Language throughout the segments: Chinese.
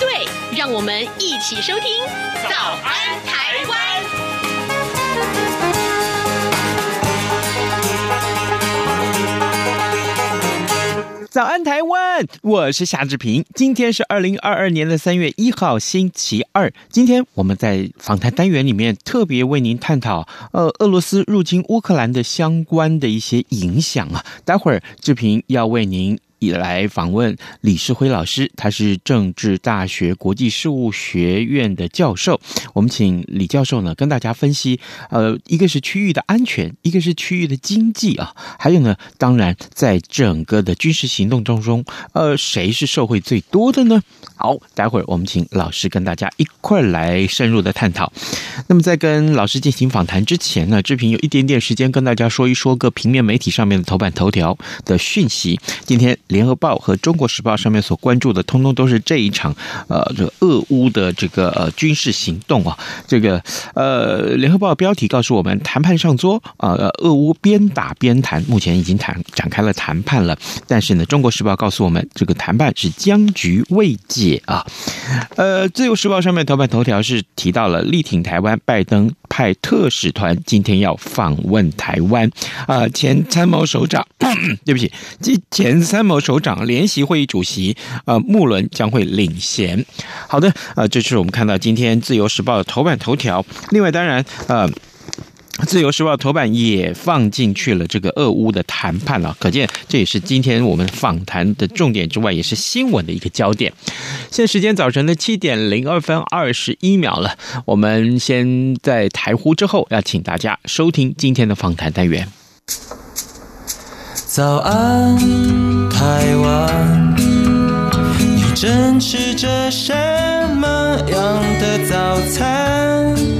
对，让我们一起收听《早安台湾》。早安台湾，我是夏志平。今天是二零二二年的三月一号，星期二。今天我们在访谈单元里面特别为您探讨，呃，俄罗斯入侵乌克兰的相关的一些影响啊。待会儿志平要为您。以来访问李世辉老师，他是政治大学国际事务学院的教授。我们请李教授呢跟大家分析，呃，一个是区域的安全，一个是区域的经济啊，还有呢，当然在整个的军事行动当中，呃，谁是受惠最多的呢？好，待会儿我们请老师跟大家一块儿来深入的探讨。那么在跟老师进行访谈之前呢，志平有一点点时间跟大家说一说个平面媒体上面的头版头条的讯息。今天。联合报和中国时报上面所关注的，通通都是这一场呃，这个俄乌的这个呃军事行动啊。这个呃，联合报标题告诉我们，谈判上桌啊，呃，俄乌边打边谈，目前已经谈展开了谈判了。但是呢，中国时报告诉我们，这个谈判是僵局未解啊。呃，自由时报上面头版头条是提到了力挺台湾，拜登派特使团今天要访问台湾啊。前参谋首长，对不起，前参谋。首长联席会议主席，呃，穆伦将会领衔。好的，呃，这是我们看到今天《自由时报》的头版头条。另外，当然，呃，《自由时报》头版也放进去了这个俄乌的谈判了。可见，这也是今天我们访谈的重点之外，也是新闻的一个焦点。现在时间早晨的七点零二分二十一秒了。我们先在台呼之后，要请大家收听今天的访谈单元。早安，台湾，你正吃着什么样的早餐？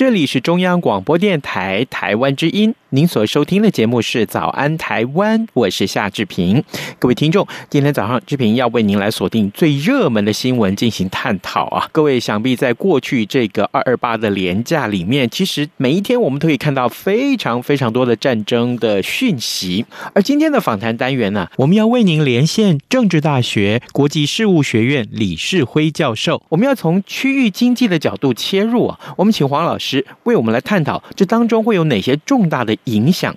这里是中央广播电台台湾之音，您所收听的节目是《早安台湾》，我是夏志平。各位听众，今天早上志平要为您来锁定最热门的新闻进行探讨啊！各位想必在过去这个二二八的连假里面，其实每一天我们都可以看到非常非常多的战争的讯息。而今天的访谈单元呢、我们要为您连线政治大学国际事务学院李世辉教授，我们要从区域经济的角度切入啊！我们请黄老师。为我们来探讨这当中会有哪些重大的影响。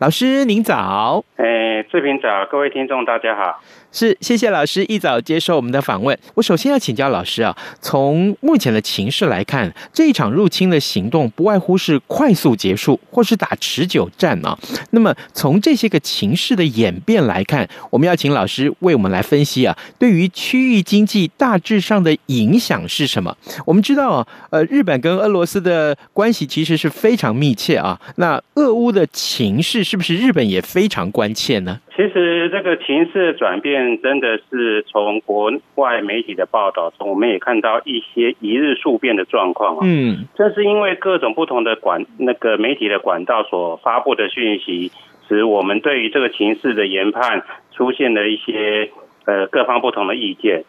老师您早，哎，志平早，各位听众大家好。是，谢谢老师一早接受我们的访问。我首先要请教老师啊，从目前的情势来看，这一场入侵的行动不外乎是快速结束，或是打持久战啊。那么从这些个情势的演变来看，我们要请老师为我们来分析啊，对于区域经济大致上的影响是什么？我们知道啊，呃，日本跟俄罗斯的关系其实是非常密切啊。那俄乌的情势是不是日本也非常关切呢？其实这个情势的转变，真的是从国外媒体的报道中，我们也看到一些一日数变的状况啊。嗯，正是因为各种不同的管那个媒体的管道所发布的讯息，使我们对于这个情势的研判出现了一些呃各方不同的意见。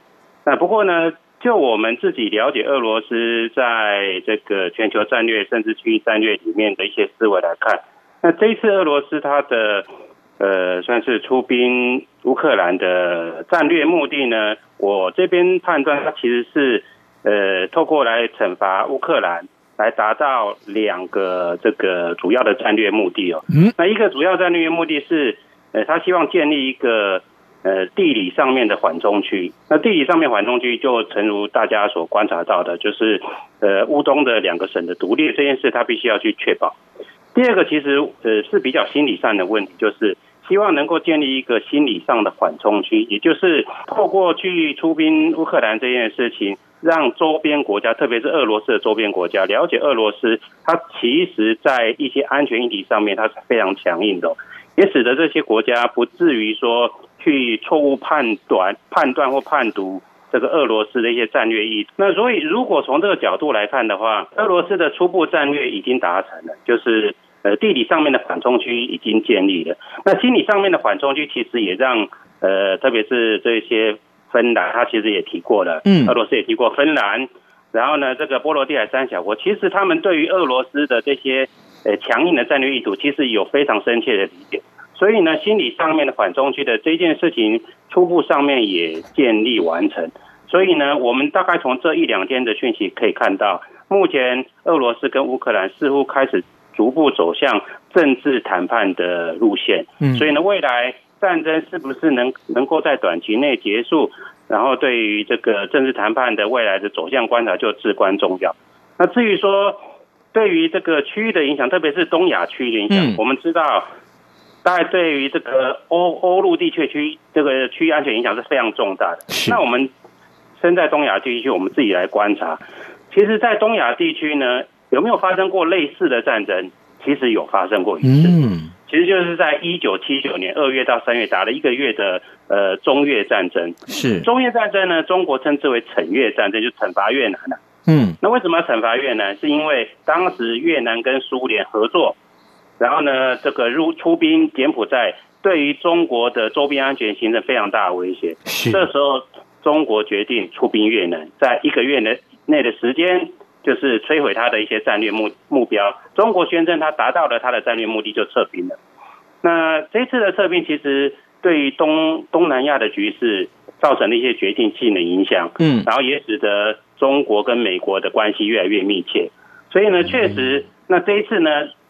那不过呢，就我们自己了解俄罗斯在这个全球战略甚至区域战略里面的一些思维来看，那这一次俄罗斯它的。呃，算是出兵乌克兰的战略目的呢？我这边判断，它其实是呃，透过来惩罚乌克兰，来达到两个这个主要的战略目的哦。嗯，那一个主要战略目的是，呃，他希望建立一个呃地理上面的缓冲区。那地理上面缓冲区，就诚如大家所观察到的，就是呃乌东的两个省的独立这件事，他必须要去确保。第二个其实呃是比较心理上的问题，就是。希望能够建立一个心理上的缓冲区，也就是透过去出兵乌克兰这件事情，让周边国家，特别是俄罗斯的周边国家，了解俄罗斯，它其实在一些安全议题上面，它是非常强硬的，也使得这些国家不至于说去错误判断、判断或判读这个俄罗斯的一些战略意图。那所以，如果从这个角度来看的话，俄罗斯的初步战略已经达成了，就是呃地理上面的缓冲区已经建立了。那心理上面的缓冲区，其实也让呃，特别是这些。芬兰，他其实也提过了，嗯，俄罗斯也提过芬兰，然后呢，这个波罗的海三小国，其实他们对于俄罗斯的这些呃强硬的战略意图，其实有非常深切的理解，所以呢，心理上面的缓冲区的这件事情，初步上面也建立完成，所以呢，我们大概从这一两天的讯息可以看到，目前俄罗斯跟乌克兰似乎开始逐步走向政治谈判的路线，嗯，所以呢，未来。战争是不是能能够在短期内结束？然后对于这个政治谈判的未来的走向观察就至关重要。那至于说对于这个区域的影响，特别是东亚区域的影响，嗯、我们知道，大概对于这个欧欧陆地区区这个区域安全影响是非常重大的。那我们身在东亚地区，我们自己来观察，其实，在东亚地区呢，有没有发生过类似的战争？其实有发生过一次。嗯其实就是在一九七九年二月到三月打了一个月的呃中越战争。是中越战争呢，中国称之为惩越战争，就惩罚越南了。嗯，那为什么要惩罚越南？是因为当时越南跟苏联合作，然后呢，这个入出兵柬埔寨，对于中国的周边安全形成非常大的威胁。是这时候，中国决定出兵越南，在一个月内内的时间。就是摧毁他的一些战略目目标。中国宣称他达到了他的战略目的，就撤兵了。那这次的撤兵其实对于东东南亚的局势造成了一些决定性的影响。嗯，然后也使得中国跟美国的关系越来越密切。所以呢，确实，那这一次呢，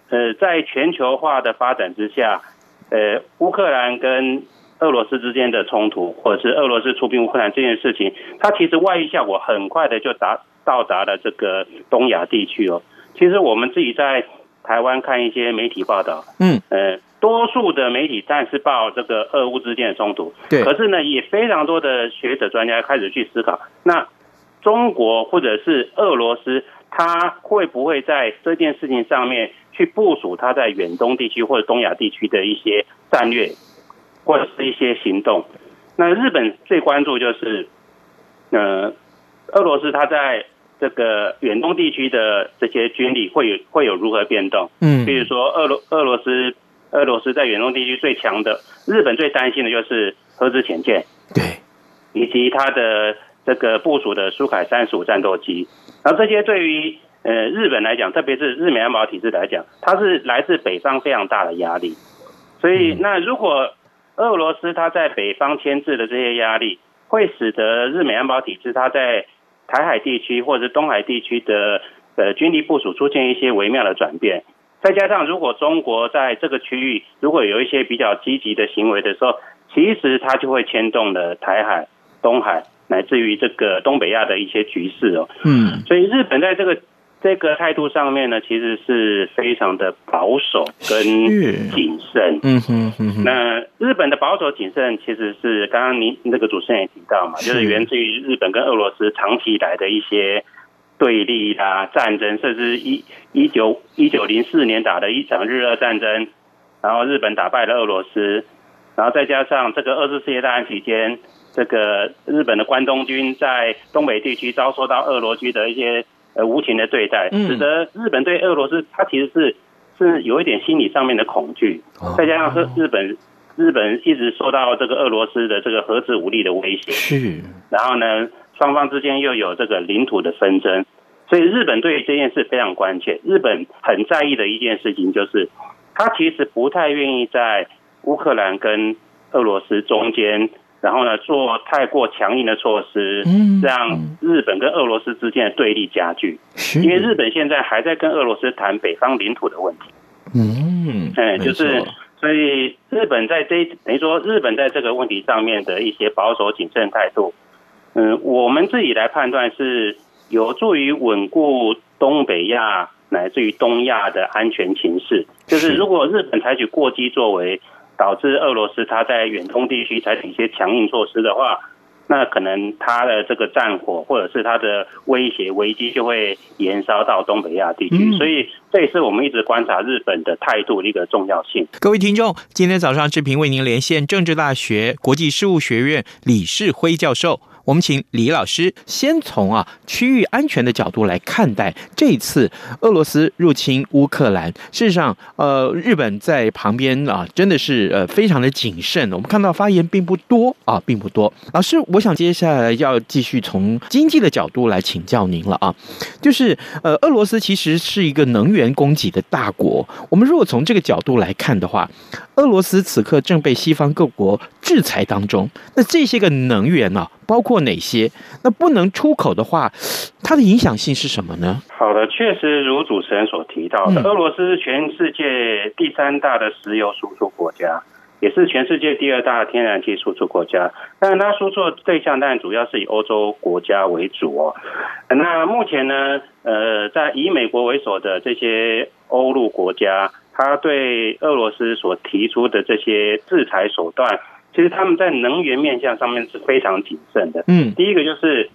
呃，在全球化的发展之下，呃，乌克兰跟俄罗斯之间的冲突，或者是俄罗斯出兵乌克兰这件事情，它其实外溢效果很快的就达。到达了这个东亚地区哦，其实我们自己在台湾看一些媒体报道，嗯，呃，多数的媒体但是报这个俄乌之间的冲突，对，可是呢，也非常多的学者专家开始去思考，那中国或者是俄罗斯，他会不会在这件事情上面去部署他在远东地区或者东亚地区的一些战略，或者是一些行动？那日本最关注就是，呃，俄罗斯他在。这个远东地区的这些军力会有会有如何变动？嗯，比如说俄罗俄罗斯俄罗斯在远东地区最强的，日本最担心的就是核子潜舰，对，以及它的这个部署的苏凯三十五战斗机。然后这些对于呃日本来讲，特别是日美安保体制来讲，它是来自北方非常大的压力。所以，那如果俄罗斯它在北方牵制的这些压力，会使得日美安保体制它在台海地区或者是东海地区的呃军力部署出现一些微妙的转变，再加上如果中国在这个区域如果有一些比较积极的行为的时候，其实它就会牵动了台海、东海乃至于这个东北亚的一些局势哦。嗯，所以日本在这个。这个态度上面呢，其实是非常的保守跟谨慎。嗯哼嗯哼。那日本的保守谨慎，其实是刚刚您那个主持人也提到嘛，就是源自于日本跟俄罗斯长期以来的一些对立啊、战争，甚至一一九一九零四年打的一场日俄战争，然后日本打败了俄罗斯，然后再加上这个二次世界大战期间，这个日本的关东军在东北地区遭受到俄罗军的一些。呃，无情的对待，使得日本对俄罗斯，它其实是是有一点心理上面的恐惧，再加上日本日本一直受到这个俄罗斯的这个核子武力的威胁，是，然后呢，双方之间又有这个领土的纷争，所以日本对这件事非常关切。日本很在意的一件事情就是，他其实不太愿意在乌克兰跟俄罗斯中间。然后呢，做太过强硬的措施，让日本跟俄罗斯之间的对立加剧。因为日本现在还在跟俄罗斯谈北方领土的问题。嗯，哎，就是所以日本在这等于说日本在这个问题上面的一些保守谨慎态度，嗯，我们自己来判断是有助于稳固东北亚乃至于东亚的安全情势。就是如果日本采取过激作为。导致俄罗斯他在远东地区采取一些强硬措施的话，那可能它的这个战火或者是它的威胁危机就会延烧到东北亚地区，嗯、所以这也是我们一直观察日本的态度的一个重要性。各位听众，今天早上志平为您连线政治大学国际事务学院李世辉教授。我们请李老师先从啊区域安全的角度来看待这次俄罗斯入侵乌克兰。事实上，呃，日本在旁边啊，真的是呃非常的谨慎。我们看到发言并不多啊，并不多。老师，我想接下来要继续从经济的角度来请教您了啊，就是呃，俄罗斯其实是一个能源供给的大国。我们如果从这个角度来看的话，俄罗斯此刻正被西方各国制裁当中，那这些个能源呢、啊？包括哪些？那不能出口的话，它的影响性是什么呢？好的，确实如主持人所提到的，嗯、俄罗斯是全世界第三大的石油输出国家，也是全世界第二大的天然气输出国家。但是它输出的对象当然主要是以欧洲国家为主哦。那目前呢，呃，在以美国为首的这些欧陆国家，它对俄罗斯所提出的这些制裁手段。其实他们在能源面向上面是非常谨慎的。嗯，第一个就是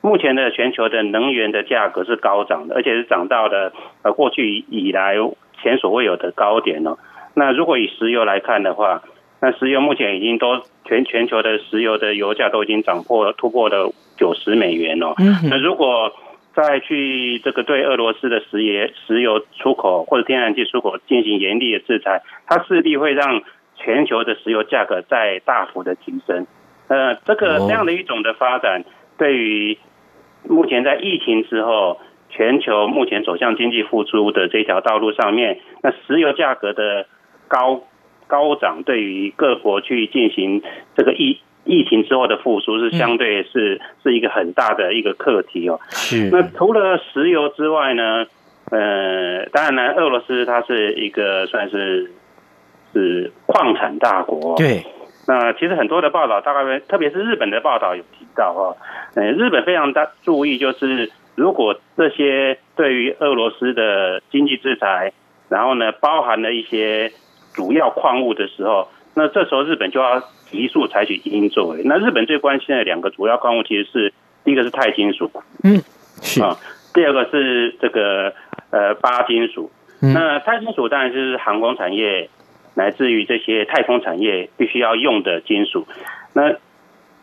目前的全球的能源的价格是高涨的，而且是涨到了呃过去以来前所未有的高点哦。那如果以石油来看的话，那石油目前已经都全全球的石油的油价都已经涨破突破了九十美元哦。嗯，那如果再去这个对俄罗斯的石油石油出口或者天然气出口进行严厉的制裁，它势必会让。全球的石油价格在大幅的提升，呃，这个这样的一种的发展，对于目前在疫情之后，全球目前走向经济复苏的这条道路上面，那石油价格的高高涨，对于各国去进行这个疫疫情之后的复苏，是相对是是一个很大的一个课题哦。是。那除了石油之外呢，呃，当然呢，俄罗斯它是一个算是。是矿产大国，对。那其实很多的报道，大概特别是日本的报道有提到哈，呃，日本非常大注意，就是如果这些对于俄罗斯的经济制裁，然后呢，包含了一些主要矿物的时候，那这时候日本就要急速采取因应作为。那日本最关心的两个主要矿物，其实是第一个是钛金属，嗯，是啊，第二个是这个呃鈀金属。那钛金属当然就是航空产业。来自于这些太空产业必须要用的金属，那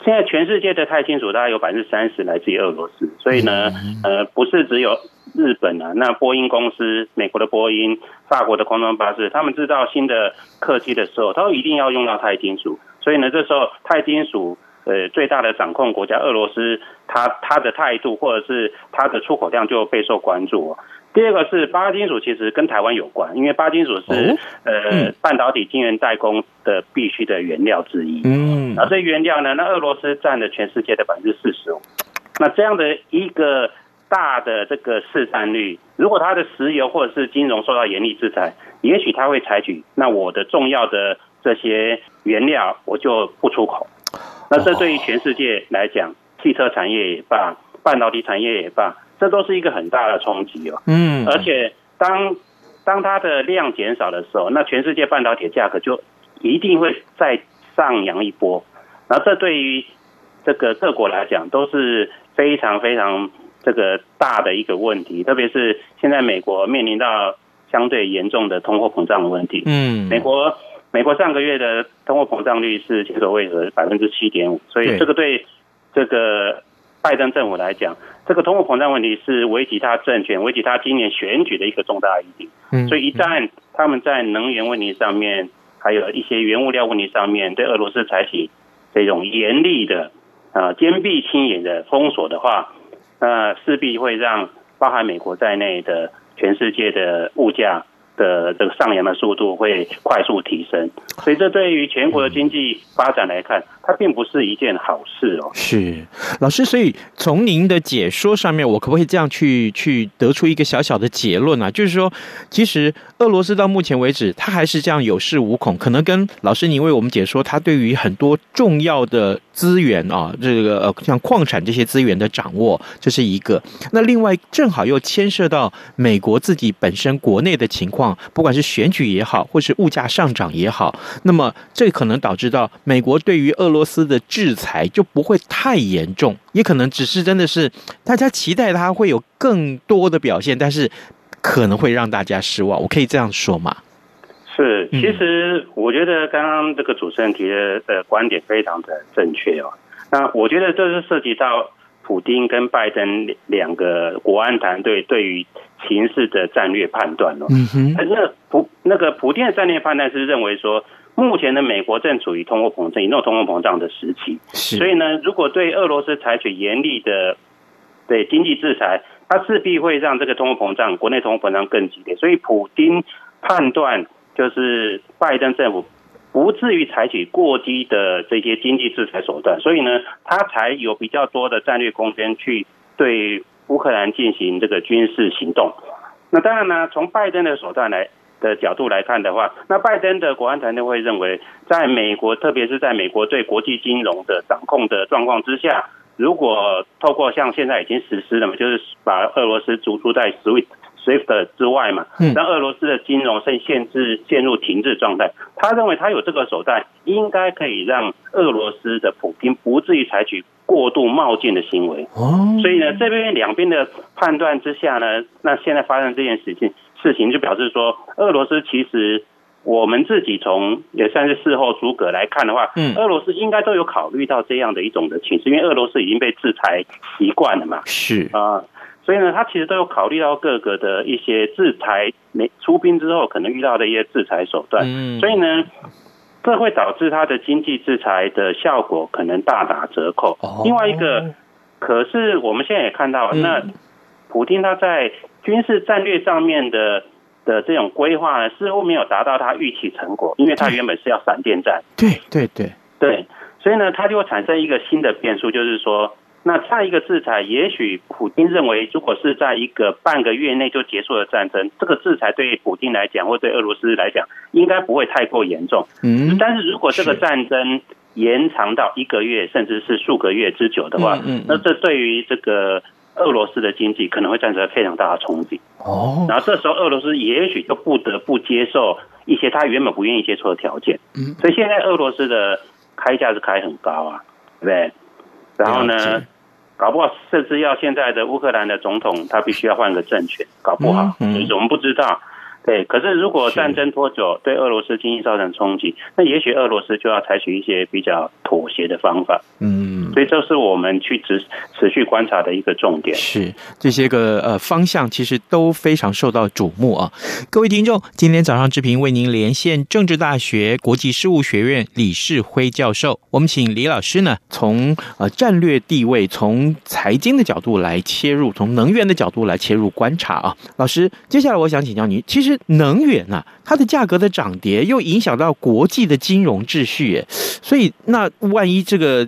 现在全世界的钛金属大概有百分之三十来自于俄罗斯，所以呢，呃，不是只有日本啊，那波音公司、美国的波音、法国的空中巴士，他们制造新的客机的时候，都一定要用到钛金属，所以呢，这时候钛金属呃最大的掌控国家俄罗斯，它它的态度或者是它的出口量就备受关注。第二个是八金属，其实跟台湾有关，因为八金属是呃半导体晶圆代工的必须的原料之一。嗯，那这原料呢，那俄罗斯占了全世界的百分之四十五。那这样的一个大的这个市占率，如果它的石油或者是金融受到严厉制裁，也许它会采取，那我的重要的这些原料我就不出口。那这对于全世界来讲，汽车产业也罢，半导体产业也罢。这都是一个很大的冲击哦，嗯，而且当当它的量减少的时候，那全世界半导体价格就一定会再上扬一波，然后这对于这个各国来讲都是非常非常这个大的一个问题，特别是现在美国面临到相对严重的通货膨胀的问题，嗯，美国美国上个月的通货膨胀率是前所未有的百分之七点五，所以这个对这个。拜登政府来讲，这个通货膨胀问题是维吉他政权、维吉他今年选举的一个重大议题。嗯，所以一旦他们在能源问题上面，还有一些原物料问题上面，对俄罗斯采取这种严厉的啊坚壁清野的封锁的话，那势必会让包含美国在内的全世界的物价。的这个上扬的速度会快速提升，所以这对于全国的经济发展来看，它并不是一件好事哦。是老师，所以从您的解说上面，我可不可以这样去去得出一个小小的结论啊？就是说，其实俄罗斯到目前为止，它还是这样有恃无恐，可能跟老师您为我们解说，它对于很多重要的资源啊，这个像矿产这些资源的掌握，这是一个。那另外正好又牵涉到美国自己本身国内的情况，不管是选举也好，或是物价上涨也好，那么这可能导致到美国对于俄罗斯的制裁就不会太严重，也可能只是真的是大家期待它会有更多的表现，但是可能会让大家失望。我可以这样说吗？是，其实我觉得刚刚这个主持人提的的观点非常的正确哦。那我觉得这是涉及到普丁跟拜登两个国安团队对于形势的战略判断哦。嗯哼。那普那个普丁的战略判断是认为说，目前的美国正处于通货膨胀、严重通货膨胀的时期，所以呢，如果对俄罗斯采取严厉的对经济制裁，它势必会让这个通货膨胀、国内通货膨胀更激烈。所以普丁判断。就是拜登政府不至于采取过激的这些经济制裁手段，所以呢，他才有比较多的战略空间去对乌克兰进行这个军事行动。那当然呢，从拜登的手段来的角度来看的话，那拜登的国安团队会认为，在美国，特别是在美国对国际金融的掌控的状况之下，如果透过像现在已经实施了嘛，就是把俄罗斯逐出在 SWIFT。SWIFT 之外嘛，让俄罗斯的金融甚限制陷入停滞状态。他认为他有这个手段，应该可以让俄罗斯的普京不至于采取过度冒进的行为。哦所以呢，这边两边的判断之下呢，那现在发生这件事情，事情就表示说，俄罗斯其实我们自己从也算是事后诸葛来看的话，嗯，俄罗斯应该都有考虑到这样的一种的情势，因为俄罗斯已经被制裁习惯了嘛，是啊。所以呢，他其实都有考虑到各个的一些制裁，没出兵之后可能遇到的一些制裁手段。嗯，所以呢，这会导致他的经济制裁的效果可能大打折扣。哦另外一个，可是我们现在也看到，那普京他在军事战略上面的的这种规划呢，似乎没有达到他预期成果，因为他原本是要闪电战。对对对对，所以呢，他就会产生一个新的变数，就是说。那再一个制裁，也许普京认为，如果是在一个半个月内就结束了战争，这个制裁对普京来讲，或对俄罗斯来讲，应该不会太过严重。嗯，但是如果这个战争延长到一个月，甚至是数个月之久的话，嗯，那这对于这个俄罗斯的经济可能会造成非常大的冲击。哦，然后这时候俄罗斯也许就不得不接受一些他原本不愿意接受的条件。嗯，所以现在俄罗斯的开价是开很高啊，对不对？然后呢，搞不好甚至要现在的乌克兰的总统，他必须要换个政权，搞不好，嗯，我们不知道。对，可是如果战争拖久，对俄罗斯经济造成冲击，那也许俄罗斯就要采取一些比较妥协的方法。嗯，所以这是我们去持持续观察的一个重点。是这些个呃方向，其实都非常受到瞩目啊。各位听众，今天早上志平为您连线政治大学国际事务学院李世辉教授，我们请李老师呢，从呃战略地位、从财经的角度来切入，从能源的角度来切入观察啊。老师，接下来我想请教您，其实。能源啊，它的价格的涨跌又影响到国际的金融秩序，所以那万一这个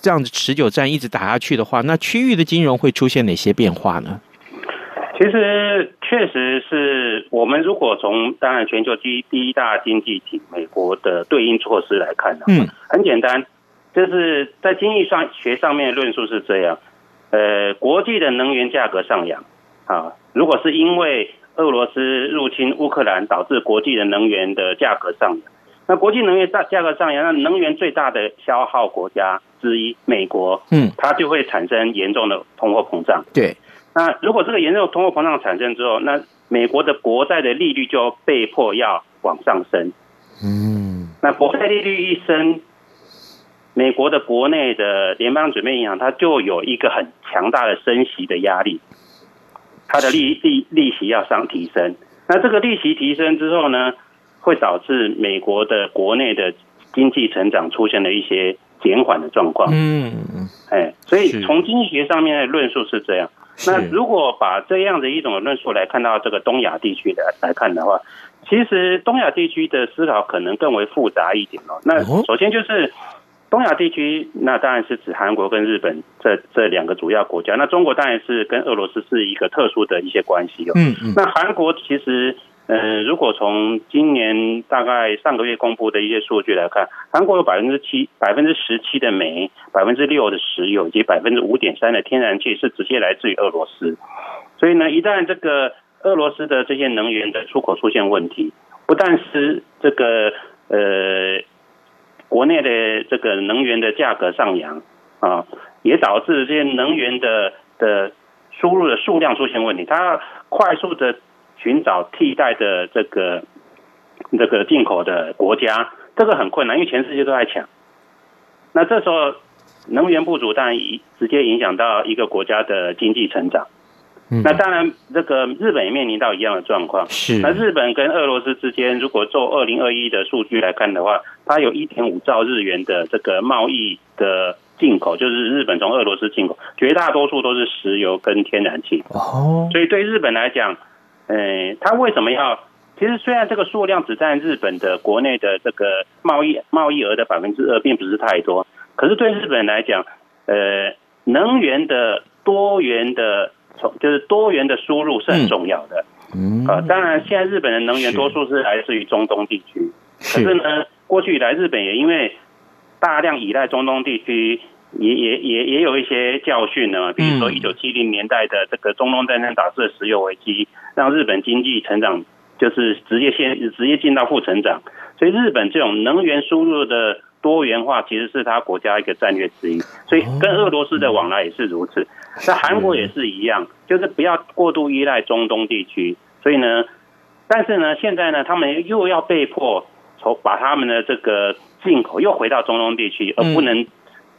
这样子持久战一直打下去的话，那区域的金融会出现哪些变化呢？其实确实是我们如果从当然全球第一第一大经济体美国的对应措施来看的话，嗯，很简单，就是在经济上学上面的论述是这样，呃，国际的能源价格上扬啊，如果是因为俄罗斯入侵乌克兰导致国际的能源的价格上涨，那国际能源价价格上扬，那能源最大的消耗国家之一美国，嗯，它就会产生严重的通货膨胀。对，那如果这个严重的通货膨胀产生之后，那美国的国债的利率就被迫要往上升。嗯，那国债利率一升，美国的国内的联邦准备银行它就有一个很强大的升息的压力。它的利利利息要上提升，那这个利息提升之后呢，会导致美国的国内的经济成长出现了一些减缓的状况。嗯，哎，所以从经济学上面的论述是这样。那如果把这样的一种论述来看到这个东亚地区的来看的话，其实东亚地区的思考可能更为复杂一点哦。那首先就是。东亚地区，那当然是指韩国跟日本这这两个主要国家。那中国当然是跟俄罗斯是一个特殊的一些关系哦。嗯嗯。那韩国其实，呃，如果从今年大概上个月公布的一些数据来看，韩国有百分之七、百分之十七的煤、百分之六的石油以及百分之五点三的天然气是直接来自于俄罗斯。所以呢，一旦这个俄罗斯的这些能源的出口出现问题，不但是这个呃国内的这个能源的价格上扬啊，也导致这些能源的的输入的数量出现问题，它快速的。寻找替代的这个这个进口的国家，这个很困难，因为全世界都在抢。那这时候能源不足，当然直接影响到一个国家的经济成长。那当然，这个日本也面临到一样的状况。是。那日本跟俄罗斯之间，如果做二零二一的数据来看的话，它有一点五兆日元的这个贸易的进口，就是日本从俄罗斯进口，绝大多数都是石油跟天然气。哦。所以对日本来讲。呃，它为什么要？其实虽然这个数量只占日本的国内的这个贸易贸易额的百分之二，并不是太多。可是对日本来讲，呃，能源的多元的从就是多元的输入是很重要的。嗯。啊，当然现在日本的能源多数是来自于中东地区。可是呢，过去以来日本也因为大量依赖中东地区。也也也也有一些教训呢，比如说一九七零年代的这个中东战争导致的石油危机，让日本经济成长就是直接先直接进到负成长，所以日本这种能源输入的多元化其实是他国家一个战略之一，所以跟俄罗斯的往来也是如此，那韩国也是一样，就是不要过度依赖中东地区，所以呢，但是呢，现在呢，他们又要被迫从把他们的这个进口又回到中东地区，而不能。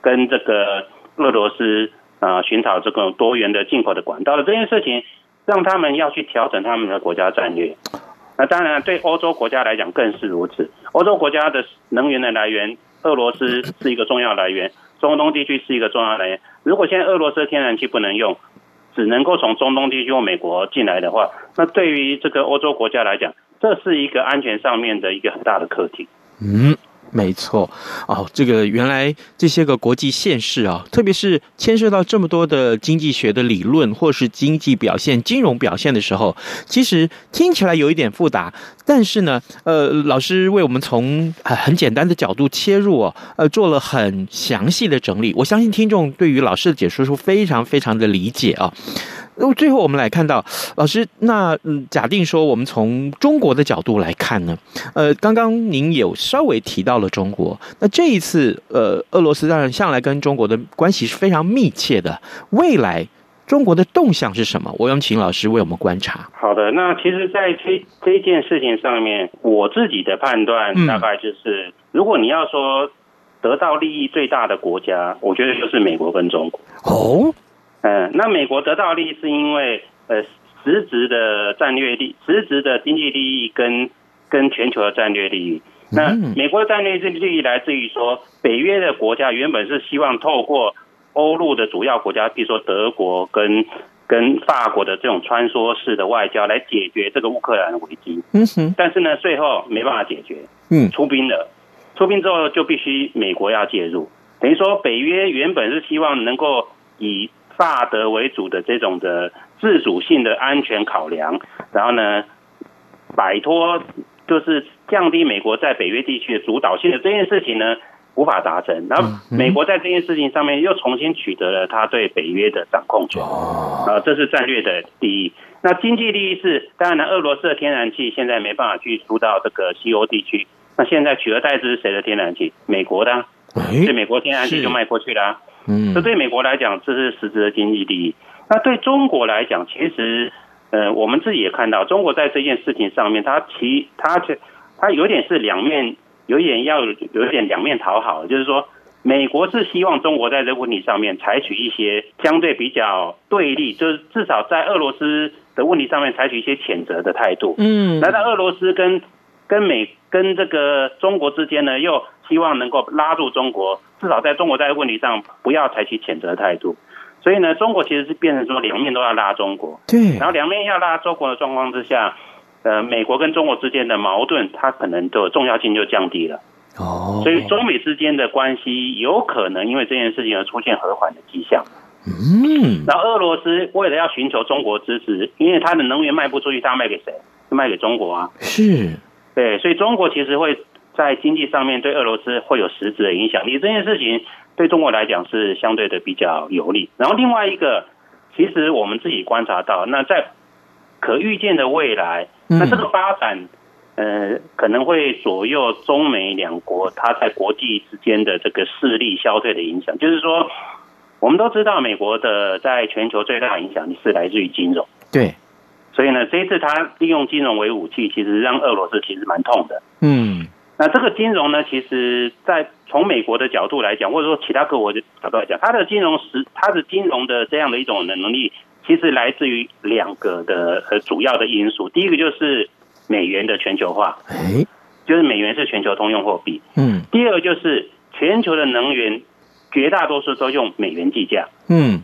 跟这个俄罗斯啊，寻找这个多元的进口的管道的这件事情，让他们要去调整他们的国家战略。那当然，对欧洲国家来讲更是如此。欧洲国家的能源的来源，俄罗斯是一个重要来源，中东地区是一个重要来源。如果现在俄罗斯天然气不能用，只能够从中东地区或美国进来的话，那对于这个欧洲国家来讲，这是一个安全上面的一个很大的课题。嗯。没错，哦，这个原来这些个国际现实啊，特别是牵涉到这么多的经济学的理论，或是经济表现、金融表现的时候，其实听起来有一点复杂。但是呢，呃，老师为我们从很很简单的角度切入哦，呃，做了很详细的整理。我相信听众对于老师的解说是非常非常的理解啊。那最后我们来看到，老师，那嗯，假定说我们从中国的角度来看呢，呃，刚刚您有稍微提到了中国，那这一次，呃，俄罗斯当然向来跟中国的关系是非常密切的，未来中国的动向是什么？我想请老师为我们观察。好的，那其实，在这这件事情上面，我自己的判断大概就是，嗯、如果你要说得到利益最大的国家，我觉得就是美国跟中国。哦。嗯，那美国得到利益是因为呃实质的战略利，实质的经济利益跟跟全球的战略利益。那美国的战略利益来自于说，北约的国家原本是希望透过欧陆的主要国家，比如说德国跟跟法国的这种穿梭式的外交来解决这个乌克兰的危机。嗯哼。但是呢，最后没办法解决。嗯。出兵了，出兵之后就必须美国要介入。等于说，北约原本是希望能够以大德为主的这种的自主性的安全考量，然后呢，摆脱就是降低美国在北约地区的主导性的这件事情呢，无法达成。然后美国在这件事情上面又重新取得了他对北约的掌控权，啊，这是战略的利益。那经济利益是，当然呢，俄罗斯的天然气现在没办法去输到这个西欧地区，那现在取而代之是谁的天然气？美国的，所以美国天然气就卖过去了。嗯，这对美国来讲，这是实质的经济利益。那对中国来讲，其实，呃，我们自己也看到，中国在这件事情上面，它其它它，它有点是两面，有点要有点两面讨好，就是说，美国是希望中国在这个问题上面采取一些相对比较对立，就是至少在俄罗斯的问题上面采取一些谴责的态度。嗯，那在俄罗斯跟跟美跟这个中国之间呢，又希望能够拉住中国，至少在中国在问题上不要采取谴责态度。所以呢，中国其实是变成说两面都要拉中国。对。然后两面要拉中国的状况之下，呃，美国跟中国之间的矛盾，它可能的重要性就降低了。哦。所以中美之间的关系有可能因为这件事情而出现和缓的迹象。嗯。然后俄罗斯为了要寻求中国支持，因为它的能源卖不出去，它卖给谁？卖给中国啊。是，对，所以中国其实会在经济上面对俄罗斯会有实质的影响力。这件事情对中国来讲是相对的比较有利。然后另外一个，其实我们自己观察到，那在可预见的未来，那这个发展。呃，可能会左右中美两国它在国际之间的这个势力消退的影响。就是说，我们都知道，美国的在全球最大的影响力是来自于金融。对，所以呢，这一次他利用金融为武器，其实让俄罗斯其实蛮痛的。嗯，那这个金融呢，其实，在从美国的角度来讲，或者说其他各国的角度来讲，它的金融实，它的金融的这样的一种能力，其实来自于两个的呃主要的因素。第一个就是。美元的全球化，哎，就是美元是全球通用货币。嗯，第二个就是全球的能源绝大多数都用美元计价。嗯，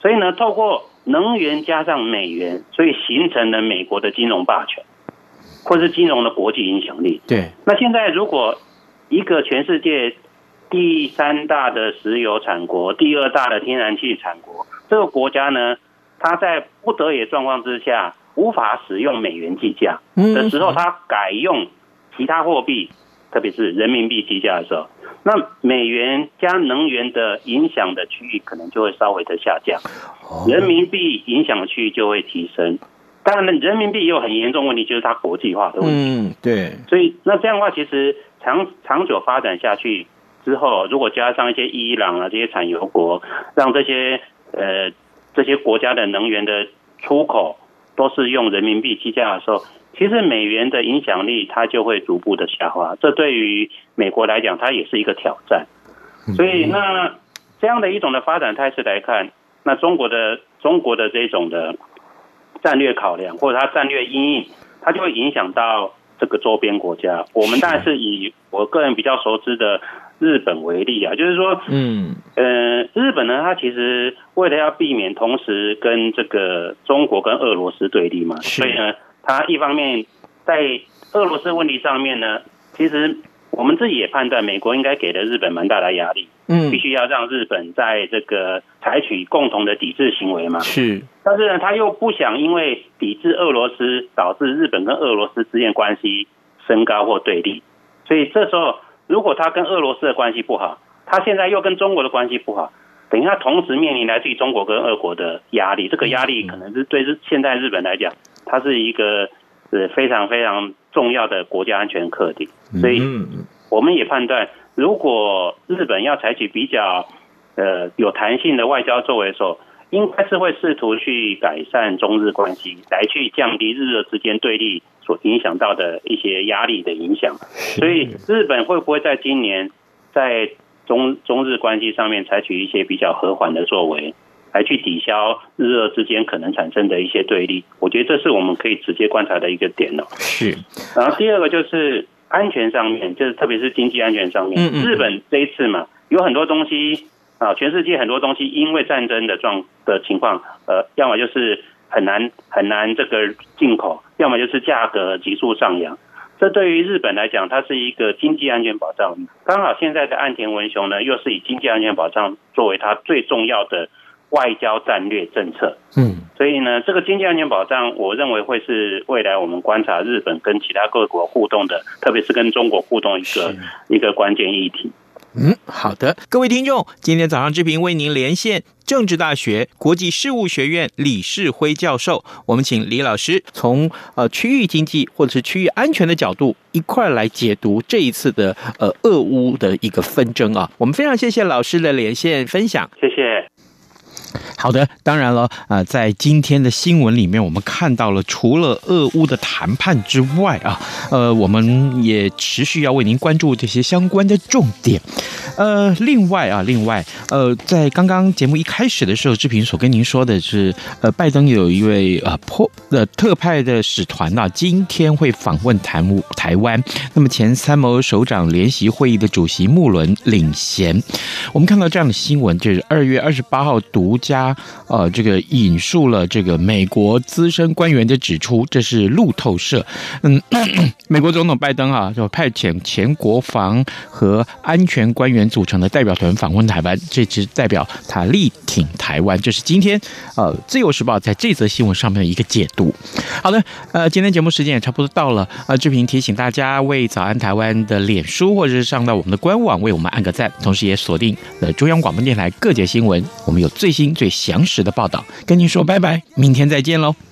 所以呢，透过能源加上美元，所以形成了美国的金融霸权，或是金融的国际影响力。对。那现在如果一个全世界第三大的石油产国、第二大的天然气产国，这个国家呢，它在不得已的状况之下。无法使用美元计价的时候，它改用其他货币，特别是人民币计价的时候，那美元加能源的影响的区域可能就会稍微的下降，人民币影响的区域就会提升。当然，人民币也有很严重问题，就是它国际化的问题。嗯，对。所以那这样的话，其实长长久发展下去之后，如果加上一些伊朗啊这些产油国，让这些呃这些国家的能源的出口。都是用人民币计价的时候，其实美元的影响力它就会逐步的下滑。这对于美国来讲，它也是一个挑战。所以，那这样的一种的发展态势来看，那中国的中国的这种的战略考量，或者它战略阴影，它就会影响到这个周边国家。我们当然是以我个人比较熟知的。日本为例啊，就是说，嗯，呃，日本呢，它其实为了要避免同时跟这个中国跟俄罗斯对立嘛，所以呢，它一方面在俄罗斯问题上面呢，其实我们自己也判断，美国应该给了日本蛮大的压力，嗯，必须要让日本在这个采取共同的抵制行为嘛，是，但是呢，他又不想因为抵制俄罗斯导致日本跟俄罗斯之间关系升高或对立，所以这时候。如果他跟俄罗斯的关系不好，他现在又跟中国的关系不好，等于他同时面临来自于中国跟俄国的压力，这个压力可能是对日现在日本来讲，它是一个呃非常非常重要的国家安全课题。所以我们也判断，如果日本要采取比较呃有弹性的外交作为的时候，应该是会试图去改善中日关系，来去降低日俄之间对立。所影响到的一些压力的影响，所以日本会不会在今年在中中日关系上面采取一些比较和缓的作为，来去抵消日俄之间可能产生的一些对立？我觉得这是我们可以直接观察的一个点哦。是。然后第二个就是安全上面，就是特别是经济安全上面，日本这一次嘛，有很多东西啊，全世界很多东西因为战争的状的情况，呃，要么就是。很难很难这个进口，要么就是价格急速上扬。这对于日本来讲，它是一个经济安全保障。刚好现在的岸田文雄呢，又是以经济安全保障作为他最重要的外交战略政策。嗯，所以呢，这个经济安全保障，我认为会是未来我们观察日本跟其他各国互动的，特别是跟中国互动一个一个关键议题。嗯，好的，各位听众，今天早上志平为您连线政治大学国际事务学院李世辉教授，我们请李老师从呃区域经济或者是区域安全的角度一块来解读这一次的呃俄乌的一个纷争啊，我们非常谢谢老师的连线分享，谢谢。好的，当然了，啊，在今天的新闻里面，我们看到了除了俄乌的谈判之外啊，呃，我们也持续要为您关注这些相关的重点。呃，另外啊，另外，呃，在刚刚节目一开始的时候，志平所跟您说的是，呃，拜登有一位呃破的特派的使团啊，今天会访问台台湾。那么前参谋首长联席会议的主席穆伦领衔，我们看到这样的新闻，就是二月二十八号独家呃这个引述了这个美国资深官员的指出，这是路透社，嗯，美国总统拜登啊就派遣前国防和安全官员组成的代表团访问台湾，这只代表他力挺台湾，这是今天呃自由时报在这则新闻上面的一个解读。好的，呃，今天节目时间也差不多到了，呃，志平提醒大家为早安台湾的脸书或者是上到我们的官网为我们按个赞，同时也锁定了中央广播电台各节新闻，我们有最新最详实的报道，跟您说拜拜，明天再见喽。